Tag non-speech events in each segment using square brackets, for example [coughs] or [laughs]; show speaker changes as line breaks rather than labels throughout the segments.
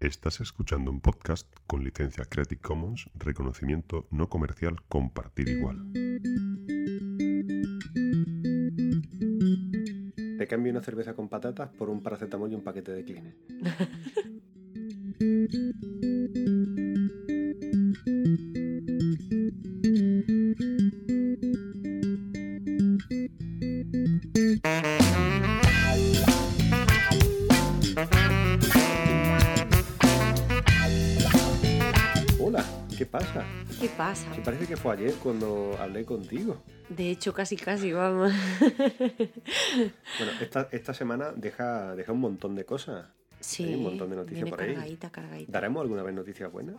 Estás escuchando un podcast con licencia Creative Commons, reconocimiento no comercial, compartir igual.
Te cambio una cerveza con patatas por un paracetamol y un paquete de Kleenex. [laughs] fue ayer cuando hablé contigo.
De hecho, casi casi, vamos. [laughs]
Bueno, esta, esta semana deja, deja un montón de cosas.
Sí,
Hay un montón de noticias por ahí.
cargadita, cargadita.
¿Daremos alguna vez noticias buenas?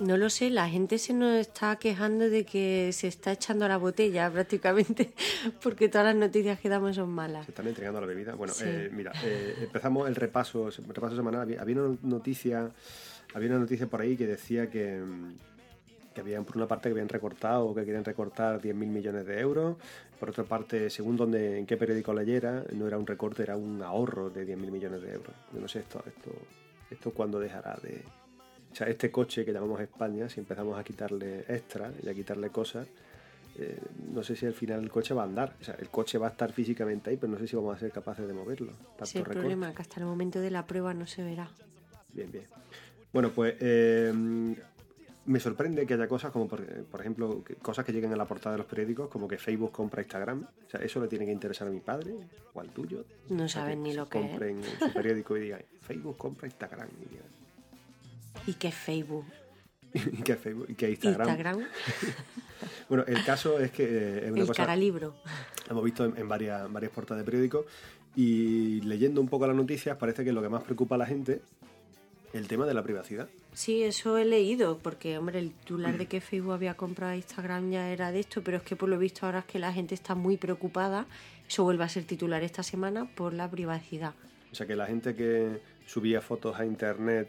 No lo sé, la gente se nos está quejando de que se está echando a la botella [laughs] prácticamente, porque todas las noticias que damos son malas.
Se están entregando la bebida. Bueno,
Sí.
eh, mira, eh, empezamos el repaso, el repaso semanal. Había, había una noticia, había una noticia por ahí que decía que, mm, que habían por una parte que habían recortado o que querían recortar 10.000 millones de euros. Por otra parte, según donde, en qué periódico leyera, no era un recorte, era un ahorro de 10.000 millones de euros. Yo no sé esto, esto, esto cuándo dejará de. O sea, este coche que llamamos España, si empezamos a quitarle extra y a quitarle cosas, eh, no sé si al final el coche va a andar. O sea, el coche va a estar físicamente ahí, pero no sé si vamos a ser capaces de moverlo. Tanto
es el
recorte.
problema, que hasta el momento de la prueba no se verá.
Bien, bien. Bueno, pues eh, me sorprende que haya cosas como, por, por ejemplo, que- cosas que lleguen a la portada de los periódicos, como que Facebook compra Instagram. O sea, eso le tiene que interesar a mi padre o al tuyo.
No
O sea,
saben ni lo que es.
compren su periódico y digan, Facebook compra Instagram. Y, digan, [laughs]
¿Y qué es Facebook?
¿Y qué Facebook? ¿Y qué Instagram?
Instagram, [laughs]
Bueno, el caso es que eh, es una
el
cosa...
caralibro.
hemos visto en, en varias, varias portadas de periódicos y leyendo un poco las noticias parece que lo que más preocupa a la gente el tema de la privacidad.
Sí, eso he leído, porque, hombre, el titular de que Facebook había comprado Instagram ya era de esto, pero es que por lo visto ahora es que la gente está muy preocupada, eso vuelve a ser titular esta semana, por la privacidad.
O sea que la gente que subía fotos a internet,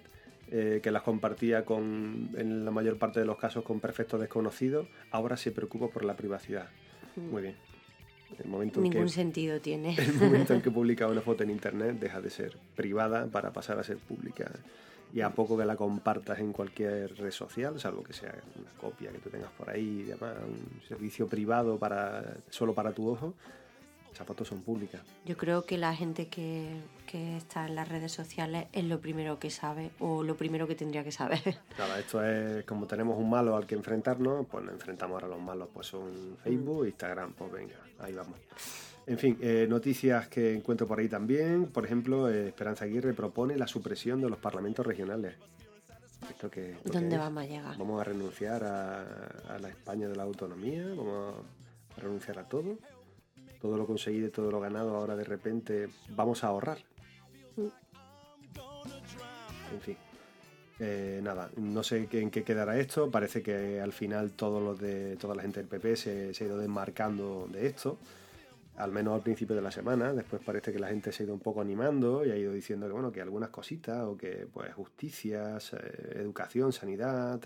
eh, que las compartía con, en la mayor parte de los casos con perfectos desconocidos, ahora se preocupa por la privacidad. Muy bien. El momento, en
Ningún
que,
sentido tiene.
el momento en que [laughs] publica una foto en internet deja de ser privada para pasar a ser pública. Y a poco que la compartas en cualquier red social, salvo que sea una copia que tú tengas por ahí y demás, un servicio privado para solo para tu ojo, esas fotos son públicas.
Yo creo que la gente que, que está en las redes sociales es lo primero que sabe o lo primero que tendría que saber. [laughs]
Nada, esto es como tenemos un malo al que enfrentarnos, pues nos enfrentamos ahora a los malos, pues son Facebook, Instagram, pues venga, ahí vamos. En fin, eh, noticias que encuentro por ahí también. Por ejemplo, eh, Esperanza Aguirre propone la supresión de los parlamentos regionales. ¿Esto qué
¿Dónde
es?
vamos a llegar?
¿Vamos a renunciar a, a la España de la autonomía? ¿Vamos a renunciar a todo? Todo lo conseguido, todo lo ganado, ahora de repente vamos a ahorrar. En fin. Eh, nada, no sé en qué quedará esto. Parece que al final todos los de, toda la gente del PP se, se ha ido desmarcando de esto. Al menos al principio de la semana. Después parece que la gente se ha ido un poco animando y ha ido diciendo que bueno, que algunas cositas, o que pues justicia, eh, educación, sanidad,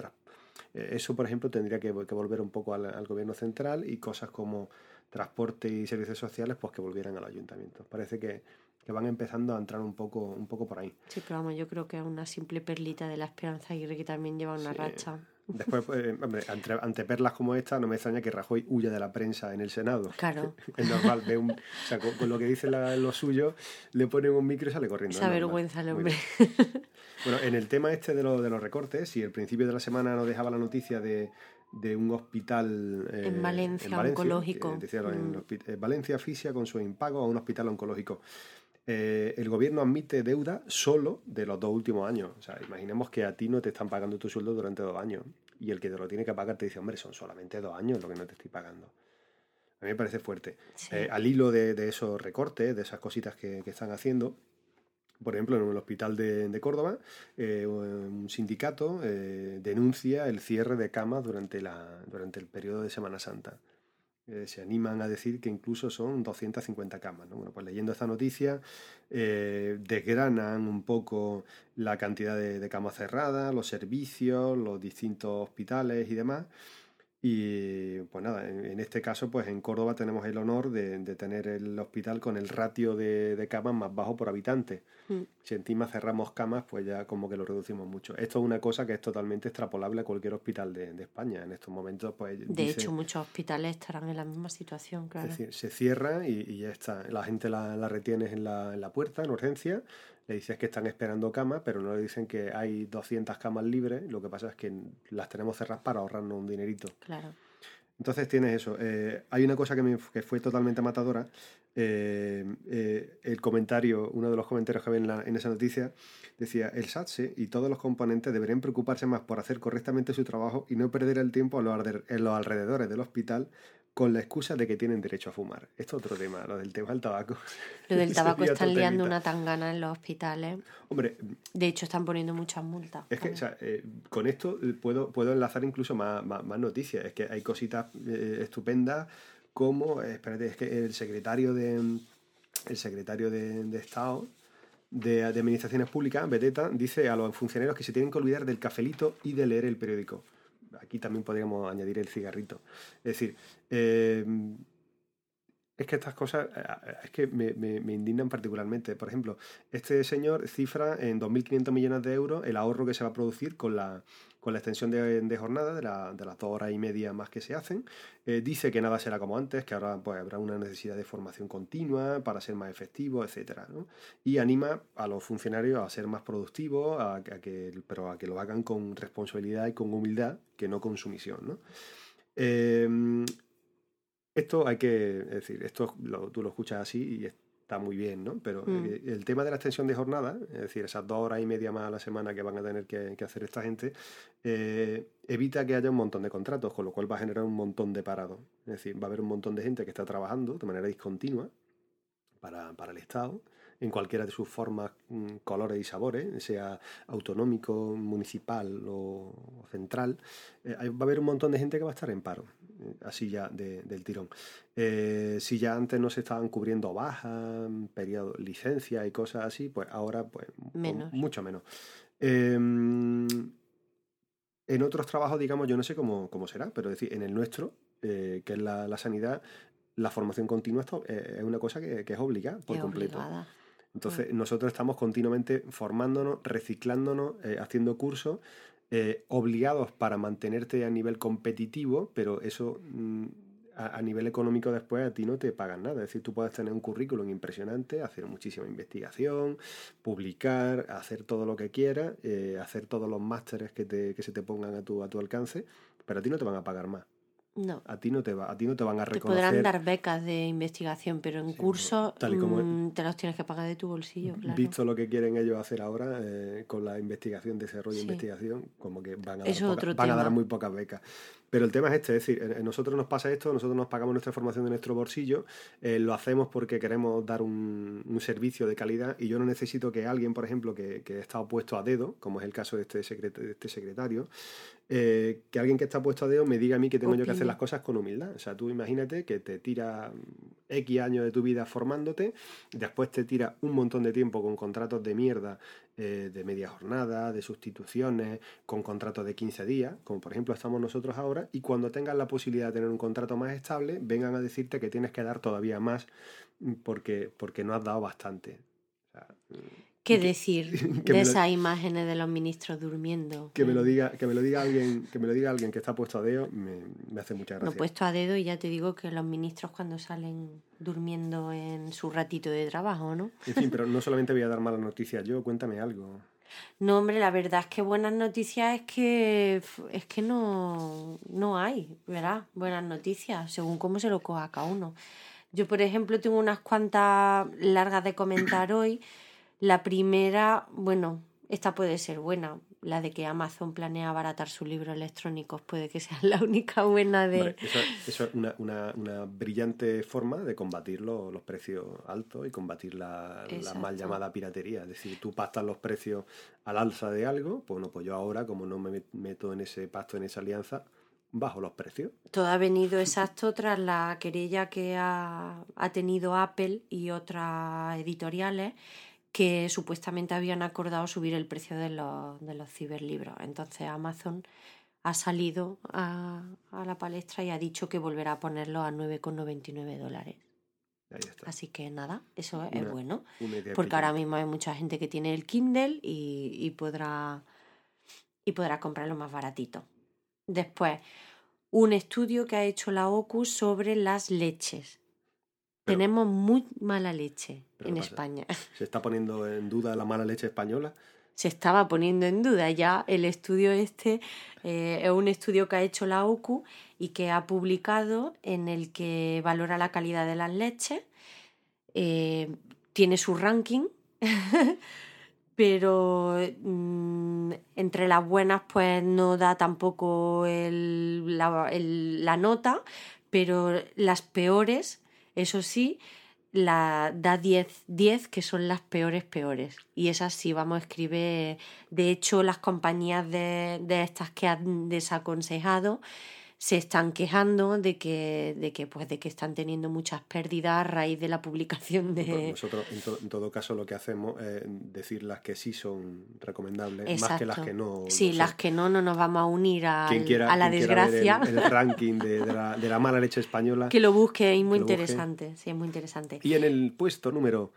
eh, eso por ejemplo tendría que, que volver un poco al, al gobierno central y cosas como transporte y servicios sociales pues que volvieran a los ayuntamientos. Parece que, que van empezando a entrar un poco, un poco por ahí.
Sí, pero vamos, yo creo que es una simple perlita de la Esperanza Aguirre que también lleva una
Sí.
racha.
Después, pues, hombre, ante, ante perlas como esta, no me extraña que Rajoy huya de la prensa en el Senado.
Claro. [laughs]
Es normal, ve un, o sea, con, con lo que dice la- lo suyo, le ponen un micro y sale corriendo.
Esa vergüenza el
Muy
hombre.
Bueno, en el tema este de, lo- de los recortes, si el principio de la semana nos dejaba la noticia de, de un hospital eh,
En Valencia, oncológico.
eh, en
Mm.
eh, Valencia asfixia con su impago a un hospital oncológico. Eh, el gobierno admite deuda solo de los dos últimos años. O sea, imaginemos que a ti no te están pagando tu sueldo durante dos años y el que te lo tiene que pagar te dice, hombre, son solamente dos años lo que no te estoy pagando. A mí me parece fuerte.
Sí.
Al hilo de, de esos recortes, de esas cositas que, que están haciendo, por ejemplo, en el hospital de, de Córdoba, eh, un sindicato eh, denuncia el cierre de camas durante, la, durante el periodo de Semana Santa. Eh, se animan a decir que incluso son 250 camas. ¿no? Bueno, pues leyendo esta noticia, desgranan un poco la cantidad de, de camas cerradas, los servicios, los distintos hospitales y demás. Y pues nada, en, este caso, pues en Córdoba tenemos el honor de, tener el hospital con el ratio de, camas más bajo por habitante. Mm. Si encima cerramos camas, pues ya como que lo reducimos mucho. Esto es una cosa que es totalmente extrapolable a cualquier hospital de, España. En estos momentos, pues...
De hecho, muchos hospitales estarán en la misma situación, claro.
Es decir, se cierra y, ya está. La gente la, la retienes en la, en la puerta, en urgencia, le dices que están esperando camas, pero no le dicen que hay 200 camas libres, lo que pasa es que las tenemos cerradas para ahorrarnos un dinerito.
Claro.
Entonces tienes eso. Eh, hay una cosa que, me, que, fue totalmente matadora. Eh, eh, el comentario, uno de los comentarios que había en, esa noticia, decía, el SATSE y todos los componentes deberían preocuparse más por hacer correctamente su trabajo y no perder el tiempo en los alrededores del hospital con la excusa de que tienen derecho a fumar. Esto es otro tema, lo del tema del tabaco. [laughs]
Lo del [laughs] tabaco están liando una tangana en los hospitales.
Hombre.
De hecho, están poniendo muchas multas.
Es que, o sea, eh, con esto eh, puedo, puedo enlazar incluso más, más, noticias. Es que hay cositas eh, estupendas como, espérate, es que el secretario de el secretario de, de Estado de, de, Administraciones Públicas, Beteta, dice a los funcionarios que se tienen que olvidar del cafelito y de leer el periódico aquí también podríamos añadir el cigarrito. Es decir, eh, es que estas cosas eh, es que me, me, indignan particularmente. Por ejemplo, este señor cifra en 2.500 millones de euros el ahorro que se va a producir con la, con la extensión de, jornada, de, las dos horas y media más que se hacen. Eh, dice que nada será como antes, que ahora pues, habrá una necesidad de formación continua para ser más efectivo, etc. Y anima a los funcionarios a ser más productivos, a, que, pero a que lo hagan con responsabilidad y con humildad, que no con sumisión. ¿no? Eh, esto hay que, decir, esto tú lo escuchas así y está muy bien, ¿no? Pero mm. el, tema de la extensión de jornada, es decir, esas dos horas y media más a la semana que van a tener que, hacer esta gente, eh, evita que haya un montón de contratos, con lo cual va a generar un montón de parados. Es decir, va a haber un montón de gente que está trabajando de manera discontinua para, para el Estado en cualquiera de sus formas, mm, colores y sabores, sea autonómico, municipal o central, eh, va a haber un montón de gente que va a estar en paro, eh, así ya del tirón. Eh, si ya antes no se estaban cubriendo bajas, periodo, licencia y cosas así, pues ahora pues mucho menos. Em, en otros trabajos, digamos, yo no sé cómo, será, pero decir, en el nuestro, que es la, sanidad, la formación continua es una cosa que, es obligada por completo. Entonces, mm. nosotros estamos continuamente formándonos, reciclándonos, eh, haciendo cursos, eh, obligados para mantenerte a nivel competitivo, pero eso mm, a, nivel económico después a ti no te pagan nada. Es decir, tú puedes tener un currículum impresionante, hacer muchísima investigación, publicar, hacer todo lo que quieras, eh, hacer todos los másteres que, te, que se te pongan a tu, a tu alcance, pero a ti no te van a pagar más.
No.
A ti no te va, a ti no te van a reconocer.
Te podrán dar becas de investigación, pero en curso mm, te los tienes que pagar de tu bolsillo, claro.
Visto lo que quieren ellos hacer ahora eh, con la investigación, desarrollo de investigación, como que van a, dar, van a dar muy pocas becas. Pero el tema es este, es decir, a nosotros nos pasa esto, nosotros nos pagamos nuestra formación de nuestro bolsillo, eh, lo hacemos porque queremos dar un, servicio de calidad y yo no necesito que alguien, por ejemplo, que, que está opuesto a dedo, como es el caso de este, de este secretario, eh, que alguien que está puesto a dedo me diga a mí que tengo yo que hacer las cosas con humildad. O sea, tú imagínate que te tira X años de tu vida formándote, después te tira un montón de tiempo con contratos de mierda eh, de media jornada, de sustituciones, con contratos de 15 días, como por ejemplo estamos nosotros ahora, y cuando tengas la posibilidad de tener un contrato más estable, vengan a decirte que tienes que dar todavía más mm, porque, porque no has dado bastante.
¿Qué decir [laughs] de esas imágenes de los ministros durmiendo?
Que me lo diga, que me lo diga alguien, que me lo diga alguien que está puesto a dedo, me, hace mucha gracia.
No puesto a dedo y ya te digo que los ministros cuando salen durmiendo en su ratito de trabajo, ¿no?
En fin, pero no [laughs] solamente voy a dar malas noticias yo, cuéntame algo.
No, hombre, la verdad es que buenas noticias es que es que no, no hay, ¿verdad? Buenas noticias, según cómo se lo coja cada uno. Yo, por ejemplo, tengo unas cuantas largas de comentar [coughs] hoy. La primera, bueno, esta puede ser buena. La de que Amazon planea abaratar sus libros electrónicos puede que sea [laughs] la única buena de...
eso, es una, una, brillante forma de combatir los, precios altos y combatir la, mal llamada piratería. Es decir, tú pastas los precios al alza de algo, pues no, pues yo ahora, como no me meto en ese pacto, en esa alianza, bajo los precios.
Todo ha venido exacto tras la querella que ha, ha tenido Apple y otras editoriales que supuestamente habían acordado subir el precio de los, de los ciberlibros. Entonces Amazon ha salido a, a la palestra y ha dicho que volverá a ponerlo a 9,99 dólares. Así que nada, eso es bueno. Porque ahora mismo hay mucha gente que tiene el Kindle y, y podrá y podrá comprarlo más baratito. Después, un estudio que ha hecho la OCU sobre las leches.
Pero-
Tenemos muy mala leche en España. [laughs]
Se está poniendo en duda la mala leche española.
Se estaba poniendo en duda ya el estudio este. eh, es un estudio que ha hecho la OCU y que ha publicado en el que valora la calidad de las leches. Eh, tiene su ranking, [laughs] pero mm, entre las buenas pues no da tampoco el- la, el- la nota, pero las peores, eso sí, la da 10, 10 que son las peores peores. Y esas sí, vamos, escribe, de hecho las compañías de, de estas que han desaconsejado se están quejando de que, de que, pues, de que están teniendo muchas pérdidas a raíz de la publicación
Pues
de...
nosotros, en, to- en todo caso, lo que hacemos es decir las que sí son recomendables, más que las que no.
Sí,
son.
las que no, no nos vamos a unir
Quien quiera,
a la desgracia.
el, el [laughs] ranking de, de la, de la mala leche española.
Que lo busque, es muy
busque.
interesante. Sí, es muy interesante.
Y en el puesto número.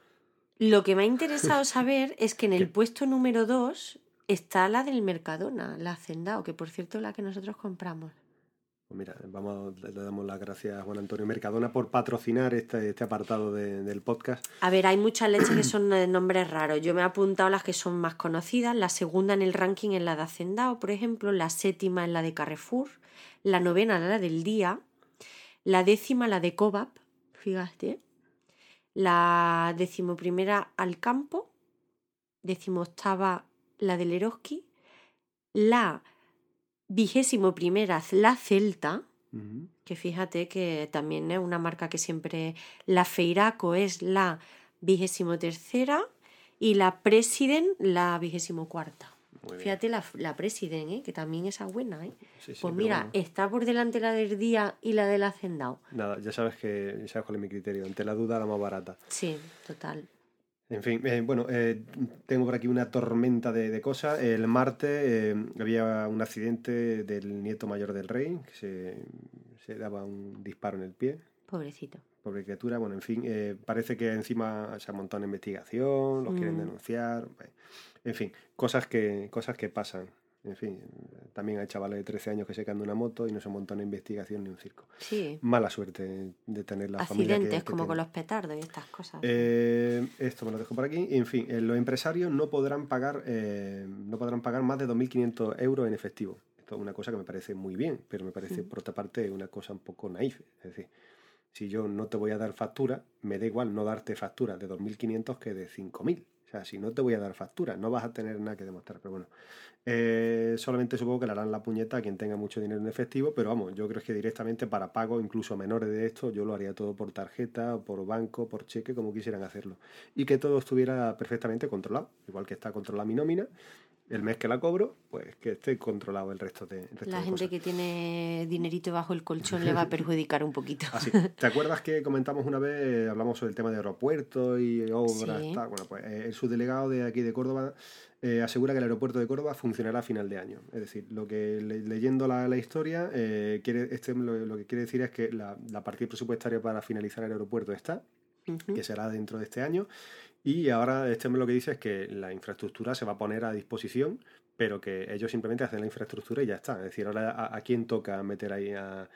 Lo que me ha interesado [laughs] saber es que en el
¿Qué?
puesto número 2 está la del Mercadona, la Hacendado, que por cierto es la que nosotros compramos.
Pues mira, vamos, le damos las gracias a Juan Antonio Mercadona por patrocinar este, este apartado de- del podcast.
A ver, hay muchas leches que son de nombres raros. Yo me he apuntado las que son más conocidas. La segunda en el ranking es la de Hacendado, por ejemplo. La séptima es la de Carrefour. La novena la del Día. La décima la de Cobap, fíjate. La decimoprimera al campo. Decimoctava la del Eroski. La vigésimo primera la Celta que fíjate que también es una marca que siempre la Feiraco es la vigésimo tercera y la President la vigésimo cuarta. Fíjate la, la President, ¿eh? que también esa buena. ¿eh?
Sí, sí,
pues mira,
bueno,
está por delante la del día y la del hacendado.
Nada, ya sabes que ya sabes cuál es mi criterio. Ante la duda, la más barata.
Sí, total.
En fin, eh, bueno, eh, tengo por aquí una tormenta de, de cosas. El martes eh, había un accidente del nieto mayor del rey, que se, se daba un disparo en el pie.
Pobrecito.
Pobre criatura, bueno, en fin, parece que encima se ha montado una investigación, los quieren
Mm.
denunciar, en fin, cosas que, cosas que pasan. En fin, también hay chavales de 13 años que se caen de una moto y no se monta una investigación ni un circo.
Sí.
Mala suerte de tener la familia que-
Accidentes
que
como con los petardos y estas cosas.
Eh, esto me lo dejo por aquí. En fin, eh, los empresarios no podrán pagar eh, no podrán pagar más de 2.500 euros en efectivo. Esto es una cosa que me parece muy bien, pero me parece
Mm.
por otra parte una cosa un poco naif. Es decir, si yo no te voy a dar factura, me da igual no darte factura de 2.500 que de 5.000. O sea, si no te voy a dar factura, no vas a tener nada que demostrar. Pero bueno, eh, solamente supongo que le harán la puñeta a quien tenga mucho dinero en efectivo, pero vamos, yo creo que directamente para pagos incluso menores de esto, yo lo haría todo por tarjeta, por banco, por cheque, como quisieran hacerlo. Y que todo estuviera perfectamente controlado, igual que está controlada mi nómina. El mes que la cobro, pues que esté controlado el resto de, el resto
la
de
gente
cosas.
que tiene dinerito bajo el colchón le va a [laughs] perjudicar un poquito.
Así. ¿Te acuerdas que comentamos una vez, hablamos sobre el tema de aeropuertos y obras?
Sí.
tal? Bueno, pues eh, el subdelegado de aquí de Córdoba eh, asegura que el aeropuerto de Córdoba funcionará a final de año. Es decir, lo que le- leyendo la, la historia, eh, quiere, este, lo, lo que quiere decir es que la, la partida presupuestaria para finalizar el aeropuerto está,
Ujú.
que será dentro de este año. Y ahora este hombre lo que dice es que la infraestructura se va a poner a disposición, pero que ellos simplemente hacen la infraestructura y ya está. Es decir, ahora a, a quién toca meter ahí a,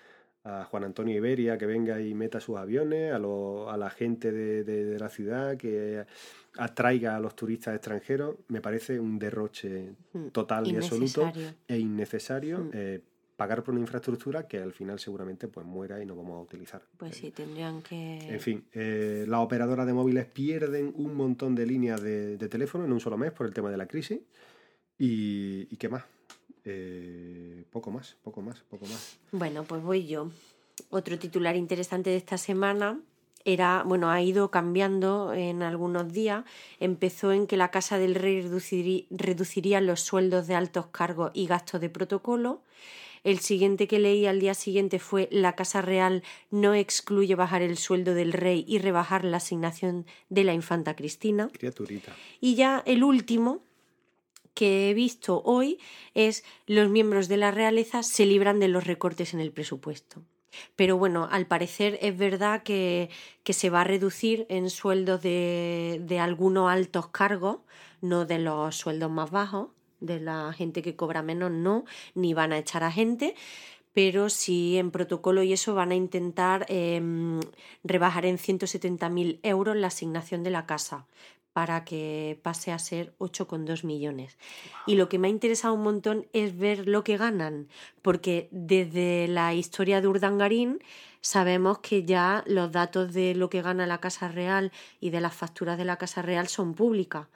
a Juan Antonio Iberia que venga y meta sus aviones, a, lo- a la gente de, de- de la ciudad que atraiga a los turistas extranjeros, me parece un derroche
Mm.
total y absoluto e innecesario
Mm.
eh, pagar por una infraestructura que al final seguramente pues muera y no vamos a utilizar.
Pues sí, tendrían que...
En fin, eh, las operadoras de móviles pierden un montón de líneas de, de teléfono en un solo mes por el tema de la crisis. ¿Y, y qué más? Eh, poco más, poco más, poco más.
Bueno, pues voy yo. Otro titular interesante de esta semana era, bueno, ha ido cambiando en algunos días. Empezó en que la Casa del Rey reducirí- reduciría los sueldos de altos cargos y gastos de protocolo. El siguiente que leí al día siguiente fue la Casa Real no excluye bajar el sueldo del rey y rebajar la asignación de la infanta Cristina.
Criaturita.
Y ya el último, que he visto hoy es los miembros de la realeza se libran de los recortes en el presupuesto. Pero bueno, al parecer es verdad que, que se va a reducir en sueldos de, de algunos altos cargos, no de los sueldos más bajos, de la gente que cobra menos no, ni van a echar a gente, pero sí en protocolo y eso van a intentar em, rebajar en 170.000 euros la asignación de la casa para que pase a ser 8,2 millones. Y lo que me ha interesado un montón es ver lo que ganan, porque desde la historia de Urdangarín sabemos que ya los datos de lo que gana la Casa Real y de las facturas de la Casa Real son públicas.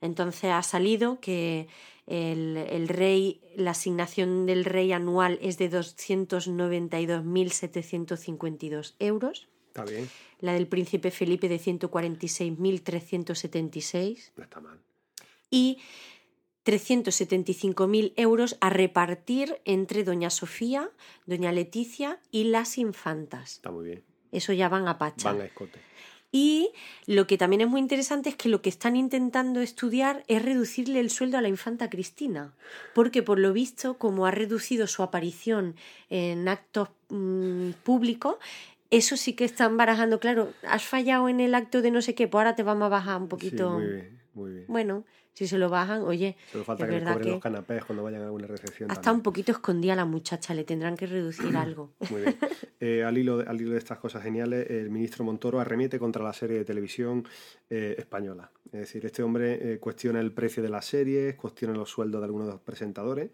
Entonces ha salido que el, el rey, la asignación del rey anual es de 292.752 euros.
Está bien.
La del príncipe Felipe de 146.376.
No está mal.
Y 375.000 euros a repartir entre doña Sofía, doña Leticia y las infantas.
Está muy bien.
Eso ya van a pacha.
Van a escote.
Y lo que también es muy interesante es que lo que están intentando estudiar es reducirle el sueldo a la infanta Cristina, porque por lo visto, como ha reducido su aparición en actos mm, públicos, eso sí que están barajando, claro, has fallado en el acto de no sé qué, pues ahora te vamos a bajar un poquito.
Sí, muy bien, muy bien.
Bueno, si se lo bajan, oye,
Solo falta
es
que le cobren los
que
canapés cuando vayan a alguna recepción.
hasta
también.
un poquito escondida la muchacha, le tendrán que reducir [clears throat] algo.
Muy bien. [laughs] Eh, al, hilo de, al hilo de estas cosas geniales, el ministro Montoro arremete contra la serie de televisión eh, española. Es decir, este hombre eh, cuestiona el precio de las series, cuestiona los sueldos de algunos de los presentadores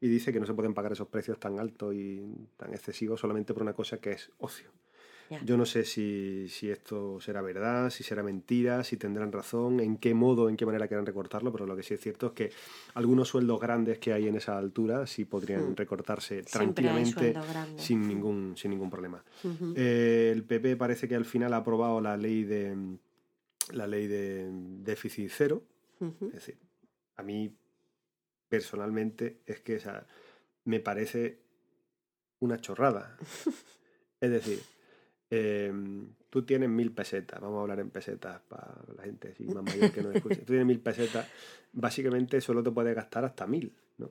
y dice que no se pueden pagar esos precios tan altos y tan excesivos solamente por una cosa que es ocio. Yo no sé si, si esto será verdad, si será mentira, si tendrán razón, en qué modo, en qué manera quieran recortarlo, pero lo que sí es cierto es que algunos sueldos grandes que hay en esa altura sí podrían
Mm.
recortarse tranquilamente sin ningún, sin ningún problema. Eh, el PP parece que al final ha aprobado la ley de la ley de déficit cero. Es decir, a mí personalmente es que o sea, me parece una chorrada. [laughs] es decir, eh, tú tienes mil pesetas, vamos a hablar en pesetas para la gente así más mayor que no escuche. Tú tienes mil pesetas, básicamente solo te puedes gastar hasta mil, ¿no?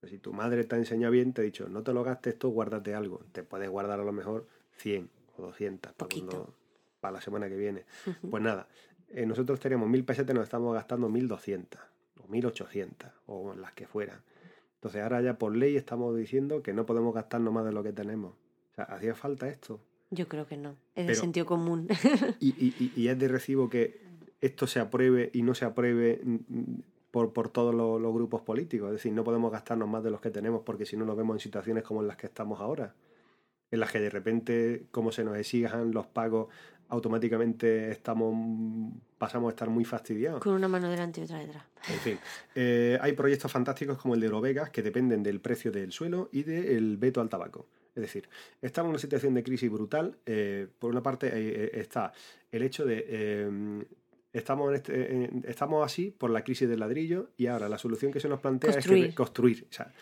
Pero si tu madre te ha enseñado bien, te ha dicho, no te lo gastes esto, guárdate algo. Te puedes guardar a lo mejor 100 o 200 para, cuando- para la semana que viene. Pues nada, eh, nosotros teníamos mil pesetas nos estamos gastando 1200 o 1800 o las que fueran. Entonces ahora ya por ley estamos diciendo que no podemos gastarnos más de lo que tenemos. O sea, hacía falta esto.
Yo creo que no, es de sentido común. [laughs]
Y, y- es de recibo que esto se apruebe y no se apruebe mm, mm, por, por todos los, los grupos políticos. Es decir, no podemos gastarnos más de los que tenemos porque si no nos vemos en situaciones como en las que estamos ahora. En las que de repente, como se nos exijan los pagos, automáticamente estamos pasamos a estar muy fastidiados.
Con una mano delante y otra detrás.
En fin, eh, hay proyectos fantásticos como el de Eurovegas que dependen del precio del suelo y del veto al tabaco. Es decir, estamos en una situación de crisis brutal. eh, por una parte eh, está el hecho de... Estamos, en este- en- estamos así por la crisis del ladrillo y ahora la solución que se nos plantea es
Construir.
que construir. O sea,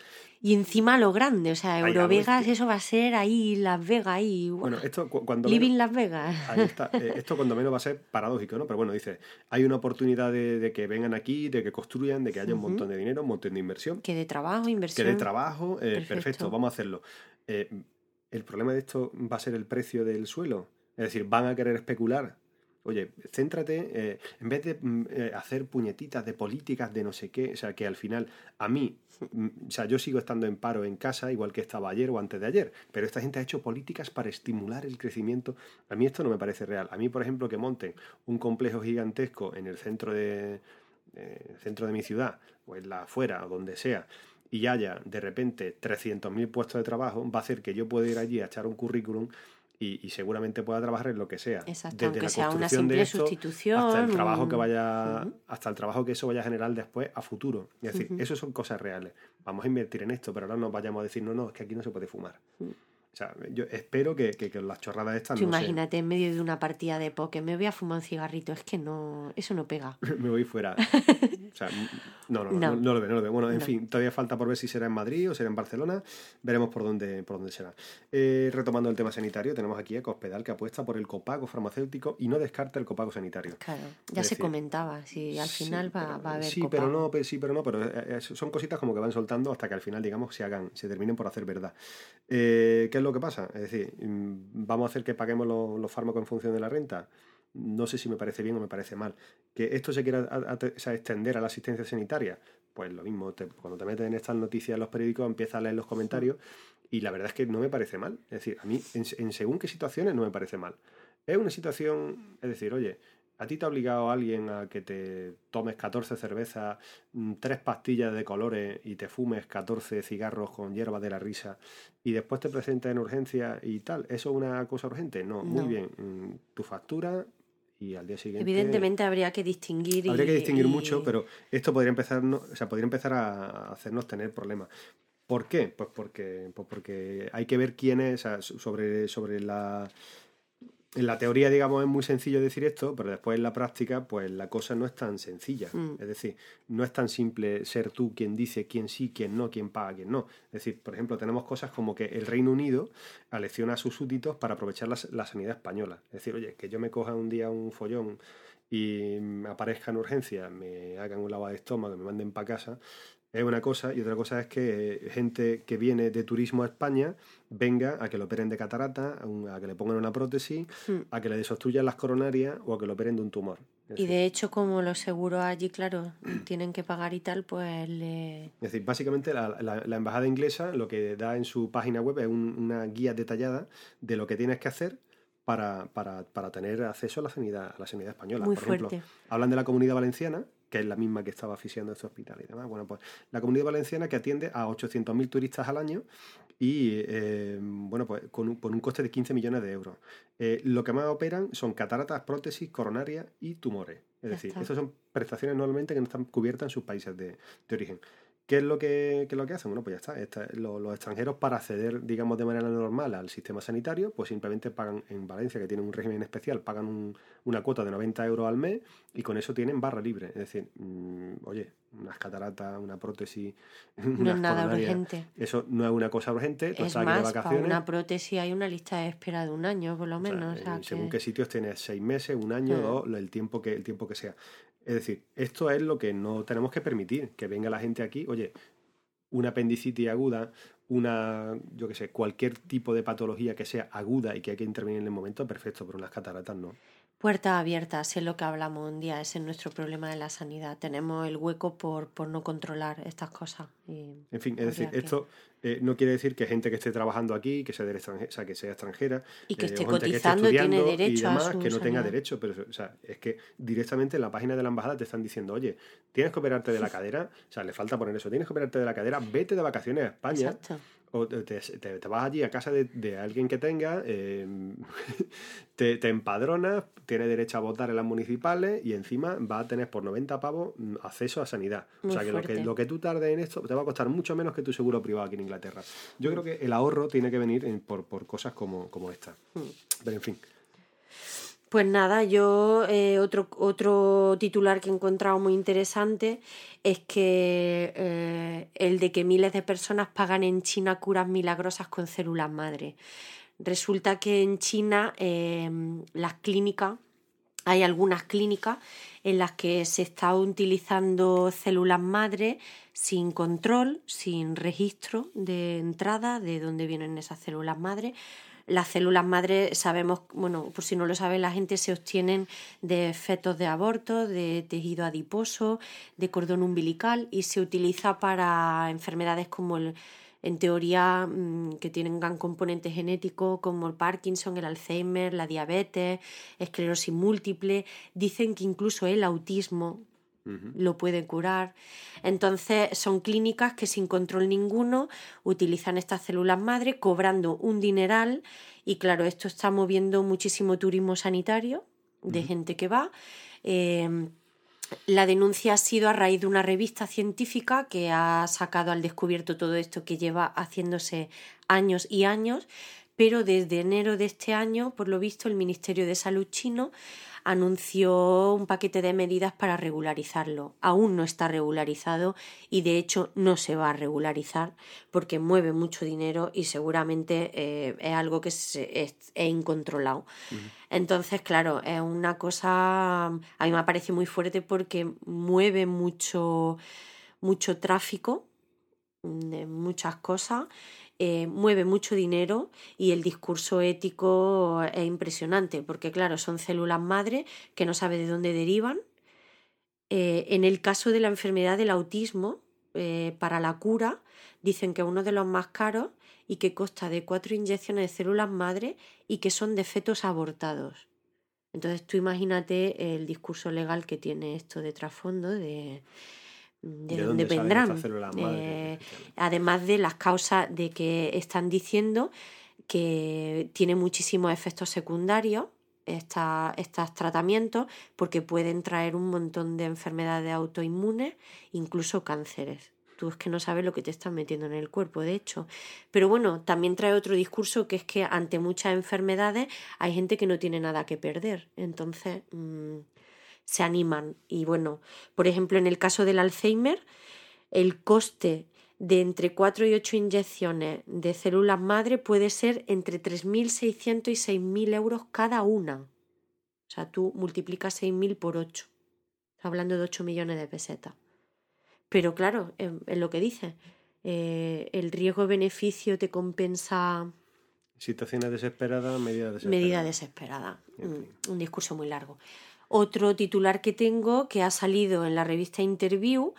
Y encima lo grande, o sea, Eurovegas,
bestia.
eso va a ser ahí Las Vegas, ahí.
bueno, esto cu- cuando...
Living
menos-
Las Vegas.
Ahí está. Eh, esto cuando menos va a ser paradójico, ¿no? Pero bueno, dice, hay una oportunidad de, de que vengan aquí, de que construyan, de que haya un montón de dinero, un montón de inversión.
Que de trabajo,
que
inversión.
de trabajo, eh, perfecto.
Perfecto.
vamos a hacerlo. Eh, el problema de esto va a ser el precio del suelo. Es decir, van a querer especular. Oye, céntrate, eh, en vez de mm, eh, hacer puñetitas de políticas de no sé qué, o sea, que al final a mí, mm, o sea, yo sigo estando en paro en casa, igual que estaba ayer o antes de ayer, pero esta gente ha hecho políticas para estimular el crecimiento. A mí esto no me parece real. A mí, por ejemplo, que monten un complejo gigantesco en el centro de, eh, centro de mi ciudad, o en la afuera, o donde sea, y haya de repente 300.000 puestos de trabajo, va a hacer que yo pueda ir allí a echar un currículum y, y seguramente pueda trabajar en lo que sea.
Exacto, aunque sea una
de
simple
esto
sustitución.
hasta el trabajo que vaya, hasta el trabajo que eso vaya a generar después a futuro. Es decir,
Ujú.
eso son cosas reales. Vamos a invertir en esto, pero ahora no vayamos a decir, no, no, es que aquí no se puede fumar.
Ujú.
O sea, yo espero que, que, que las chorradas estas
Tú
no
imagínate en medio de una partida de póker, me voy a fumar un cigarrito, es que no, eso no pega. [laughs]
me voy fuera. [laughs] O sea, no, no, no,
No.
no, lo veo, no lo veo. Bueno, en fin, todavía falta por ver si será en Madrid o será en Barcelona. Veremos por dónde, por dónde será. Eh, retomando el tema sanitario, tenemos aquí a Cospedal que apuesta por el copago farmacéutico y no descarta el copago sanitario.
Claro, ya
Es
se
decir,
comentaba, si al
Sí,
final va,
pero-
va a haber
sí,
copago.
pero no, pero sí, pero no, pero eh, eh, son cositas como que van soltando hasta que al final, digamos, se hagan, se terminen por hacer verdad. Eh, ¿Qué lo que pasa? Es decir, mm, ¿vamos a hacer que paguemos los, fármacos en función de la renta? No sé si me parece bien o me parece mal. ¿Que esto se quiera extender a la asistencia sanitaria? Pues lo mismo, cuando te metes en estas noticias en los periódicos, empiezas a leer los comentarios y la verdad es que no me parece mal. Es decir, a mí, en, en según qué situaciones, no me parece mal. Es una situación, es decir, oye, ¿a ti te ha obligado alguien a que te tomes 14 cervezas, mm, tres pastillas de colores y te fumes 14 cigarros con hierba de la risa y después te presentas en urgencia y tal? ¿Eso es una cosa urgente? No, muy bien. mm, Tu factura y al día siguiente...
Evidentemente habría que distinguir.
Habría
y-
que distinguir
y-
mucho, pero esto podría empezar, o sea, podría empezar a hacernos tener problemas. ¿Por qué? Pues porque, pues porque hay que ver quién es, sobre, sobre la... En la teoría, digamos, es muy sencillo decir esto, pero después en la práctica, pues la cosa no es tan sencilla.
Mm.
Es decir, no es tan simple ser tú quien dice quién sí, quién no, quién paga, quién no. Es decir, por ejemplo, tenemos cosas como que el Reino Unido alecciona a sus súbditos para aprovechar la, la sanidad española. Es decir, oye, que yo me coja un día un follón y me aparezca en urgencia, me hagan un lavado de estómago, me manden para casa, es una cosa. Y otra cosa es que eh, gente que viene de turismo a España venga a que lo operen de catarata, a, que le pongan una prótesis,
Mm.
a que le desobstruyan las coronarias o a que lo operen de un tumor. Es
Y
decir,
de hecho, como los seguros allí, claro, [clears throat] tienen que pagar y tal, pues le...
Es decir, básicamente la, la- la embajada inglesa lo que da en su página web es un- una guía detallada de lo que tienes que hacer para, para- para tener acceso a la sanidad, a la sanidad española.
Muy
Por ejemplo,
fuerte.
hablan de la comunidad valenciana, que es la misma que estaba asfixiando este hospital y demás. Bueno, pues la comunidad valenciana que atiende a 800.000 turistas al año y, eh, bueno, pues con un, por un coste de 15 millones de euros. Eh, lo que más operan son cataratas, prótesis, coronarias y tumores. Es
Ya
decir, estas son prestaciones normalmente que no están cubiertas en sus países de, de origen. ¿Qué es lo que, qué es lo que hacen? Bueno, pues ya está. Esta- lo- los extranjeros para acceder, digamos, de manera normal al sistema sanitario, pues simplemente pagan en Valencia, que tiene un régimen especial, pagan un- una cuota de 90 euros al mes y con eso tienen barra libre. Es decir, mm, oye, unas cataratas, una prótesis, [laughs]
No es nada urgente.
Eso no es una cosa urgente. Tú
Es
estás aquí de
más, para una prótesis hay una lista de espera de un año, por lo
O sea,
menos. o sea,
según
que-
qué sitios tienes seis meses, un año, dos, el tiempo que el tiempo que sea. Es decir, esto es lo que no tenemos que permitir, que venga la gente aquí, oye, una apendicitis aguda, una, yo qué sé, cualquier tipo de patología que sea aguda y que hay que intervenir en el momento, perfecto, pero unas cataratas no.
Puertas abiertas, es lo que hablamos un día, ese es nuestro problema de la sanidad. Tenemos el hueco por, por no controlar estas cosas. y
En fin, es decir,
que-
esto eh, no quiere decir que gente que esté trabajando aquí, que sea, del extranje- o sea, que sea extranjera,
Y que
eh,
esté
o gente que esté
cotizando tiene
estudiando
derecho
y
a
demás,
su
que no tenga derecho. Pero, o sea, es que directamente en la página de la embajada te están diciendo, oye, tienes que operarte de la [laughs] cadera, o sea, le falta poner eso, tienes que operarte de la cadera, vete de vacaciones a España,
Exacto.
O te, te- te- te vas allí a casa de, de alguien que tenga, eh, [laughs] te, te empadronas, tienes derecho a votar en las municipales y encima va a tener por 90 pavos mm, acceso a sanidad. o sea que lo, que lo que tú tardes en esto te va a costar mucho menos que tu seguro privado aquí en Inglaterra. Yo creo que el ahorro tiene que venir en- por, por cosas como, como esta.
Mm.
Pero en fin,
Pues nada, yo eh, otro, otro titular que he encontrado muy interesante es que eh, el de que miles de personas pagan en China curas milagrosas con células madre. Resulta que en China eh, las clínicas, hay algunas clínicas en las que se está utilizando células madre sin control, sin registro de entrada de dónde vienen esas células madre. Las células madre sabemos, bueno, por si no lo sabe la gente, se obtienen de fetos de aborto, de tejido adiposo, de cordón umbilical y se utiliza para enfermedades como el, en teoría mm, que tengan componente genético como el Parkinson, el Alzheimer, la diabetes, esclerosis múltiple. Dicen que incluso el autismo lo puede curar. Entonces son clínicas que sin control ninguno utilizan estas células madre cobrando un dineral y claro, esto está moviendo muchísimo turismo sanitario de gente que va. Eh, la denuncia ha sido a raíz de una revista científica que ha sacado al descubierto todo esto que lleva haciéndose años y años, pero desde enero de este año, por lo visto, el Ministerio de Salud chino anunció un paquete de medidas para regularizarlo. Aún no está regularizado y de hecho no se va a regularizar porque mueve mucho dinero y seguramente eh, es algo que es, incontrolado. Entonces, claro, es una cosa, a mí me parece muy fuerte porque mueve mucho, mucho tráfico de muchas cosas eh, mueve mucho dinero y el discurso ético es impresionante, porque claro, son células madre que no sabe de dónde derivan. Eh, en el caso de la enfermedad del autismo, eh, para la cura, dicen que es uno de los más caros y que consta de cuatro inyecciones de células madre y que son de fetos abortados. Entonces tú imagínate el discurso legal que tiene esto de trasfondo de de, dónde, vendrán. Eh, además de las causas de que están diciendo que tiene muchísimos efectos secundarios estos tratamientos porque pueden traer un montón de enfermedades autoinmunes, incluso cánceres. Tú es que no sabes lo que te están metiendo en el cuerpo, de hecho. Pero bueno, también trae otro discurso que es que ante muchas enfermedades hay gente que no tiene nada que perder. Entonces, mm, se animan. Y bueno, por ejemplo, en el caso del Alzheimer, el coste de entre 4 y 8 inyecciones de células madre puede ser entre 3.600 y 6.000 euros cada una. O sea, tú multiplicas 6.000 por 8. Estás hablando de 8 millones de pesetas. Pero claro, es, lo que dice. Eh, el riesgo-beneficio te compensa.
Situaciones desesperadas, medida desesperada.
Medida desesperada. un discurso muy largo. Otro titular que tengo que ha salido en la revista Interview,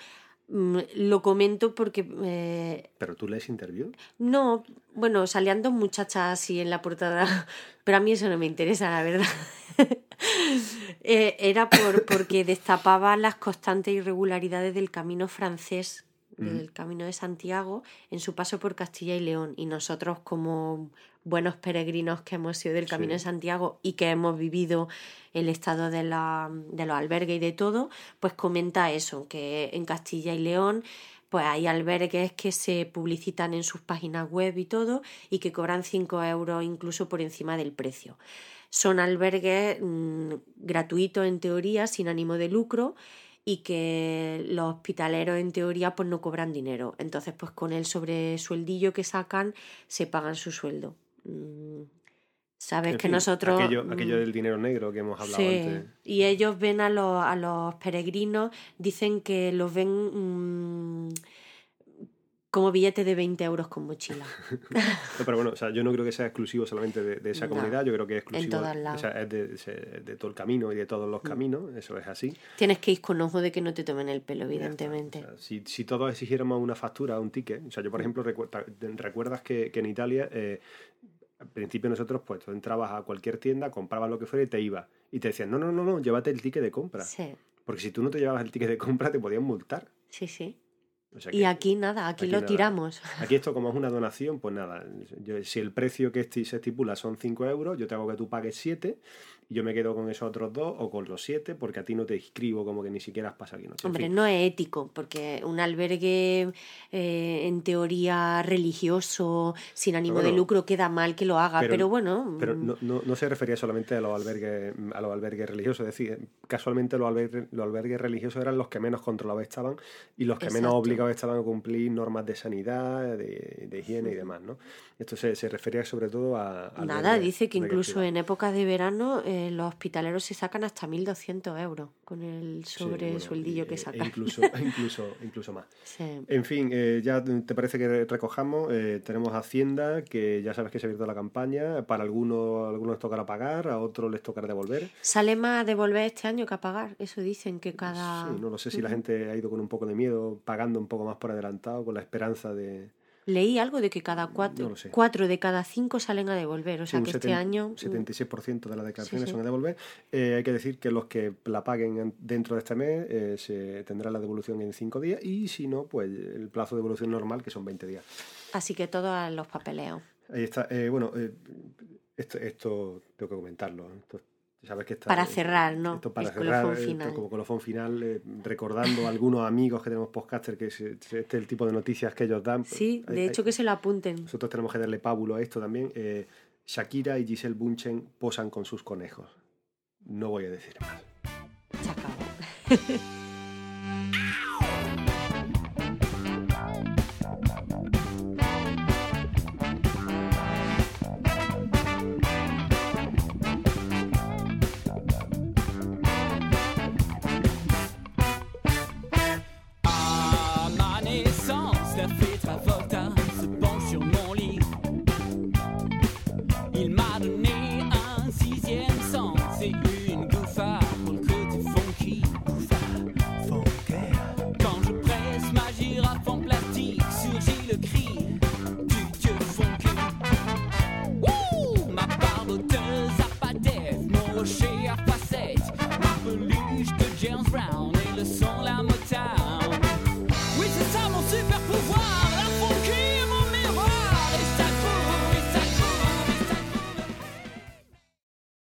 mm, lo comento porque... Eh,
¿Pero tú lees Interview?
No, bueno, salían dos muchachas así en la portada, [laughs] pero a mí eso no me interesa, la verdad. [laughs] Eh, era por, porque destapaba las constantes irregularidades del camino francés del Camino de Santiago en su paso por Castilla y León. Y nosotros, como buenos peregrinos que hemos sido del Camino de Santiago y que hemos vivido el estado de, la, de los albergues y de todo, pues comenta eso, que en Castilla y León pues hay albergues que se publicitan en sus páginas web y todo y que cobran 5 euros incluso por encima del precio. Son albergues mm, gratuitos en teoría, sin ánimo de lucro y que los hospitaleros en teoría pues no cobran dinero. Entonces pues con el sobresueldillo que sacan se pagan su sueldo. Mm, sabes que nosotros...
Aquello, aquello, mm, del dinero negro que hemos hablado antes.
Y ellos ven a los, a los peregrinos, dicen que los ven... Mm, como billete de 20 euros con mochila. [laughs]
pero bueno, o sea, yo no creo que sea exclusivo solamente de, esa comunidad, yo creo que es exclusivo es de, todo el camino y de todos los mm. caminos, eso es así.
Tienes que ir con ojo de que no te tomen el pelo, evidentemente.
si, si, todos exigiéramos una factura, un ticket, o sea, yo por mm. ejemplo, recuerdas que, que en Italia, eh, al principio nosotros, pues tú entrabas a cualquier tienda, comprabas lo que fuera y te ibas. Y te decían, no, no, no, no, llévate el ticket de compra. Sí. Porque si tú no te llevabas el ticket de compra, te podían multar.
Sí, sí y aquí nada, aquí, lo tiramos. [laughs]
Aquí esto como es una donación, pues nada, si el precio que se estipula son 5 euros, yo te hago que tú pagues 7 y yo me quedo con esos otros dos o con los 7 porque a ti no te inscribo como que ni siquiera has pasado aquí.
¿no? Hombre, no es ético porque un albergue eh, en teoría religioso, sin ánimo de lucro, queda mal que lo haga, pero, bueno...
Pero mm. no, no, se refería solamente a los albergues, a los albergues religiosos, es decir, casualmente los albergues, los albergues religiosos eran los que menos controlados estaban y los que menos obligados estaban a cumplir normas de sanidad, de, higiene y demás, ¿no? Esto se, se refería sobre todo a...
Nada, dice que incluso en épocas de verano eh, los hospitaleros se sacan hasta 1.200 euros con el sobre sueldillo que sacan.
incluso, [laughs] incluso, incluso más. En fin, eh, ya te parece que recojamos. Eh, tenemos Hacienda, que ya sabes que se ha abierto la campaña. Para algunos, algunos tocará pagar, a otros les tocará devolver.
Sale más a devolver este año que a pagar. Eso dicen que cada...
Sí, no lo sé si la gente ha ido con un poco de miedo, pagando un poco más por adelantado, con la esperanza de
Leí algo de que cada cuatro, cuatro de cada cinco salen a devolver, o sea que este año...
76% de las declaraciones son a devolver. Eh, hay que decir que los que la paguen dentro de este mes eh, se tendrá la devolución en cinco días y si no, pues el plazo de devolución normal, que son 20 días.
Así que todos los papeleos.
Ahí está. Eh, bueno, esto, esto tengo que comentarlo
para cerrar, ¿no?
para cerrar, final. como colofón final, eh, recordando a algunos amigos que tenemos podcaster que este es el tipo de noticias que ellos dan.
Sí, de hecho que se lo apunten.
Nosotros tenemos que darle pábulo a esto también. Eh, Shakira y Giselle Bunchen posan con sus conejos. No voy a decir más.
Se acabó. [laughs]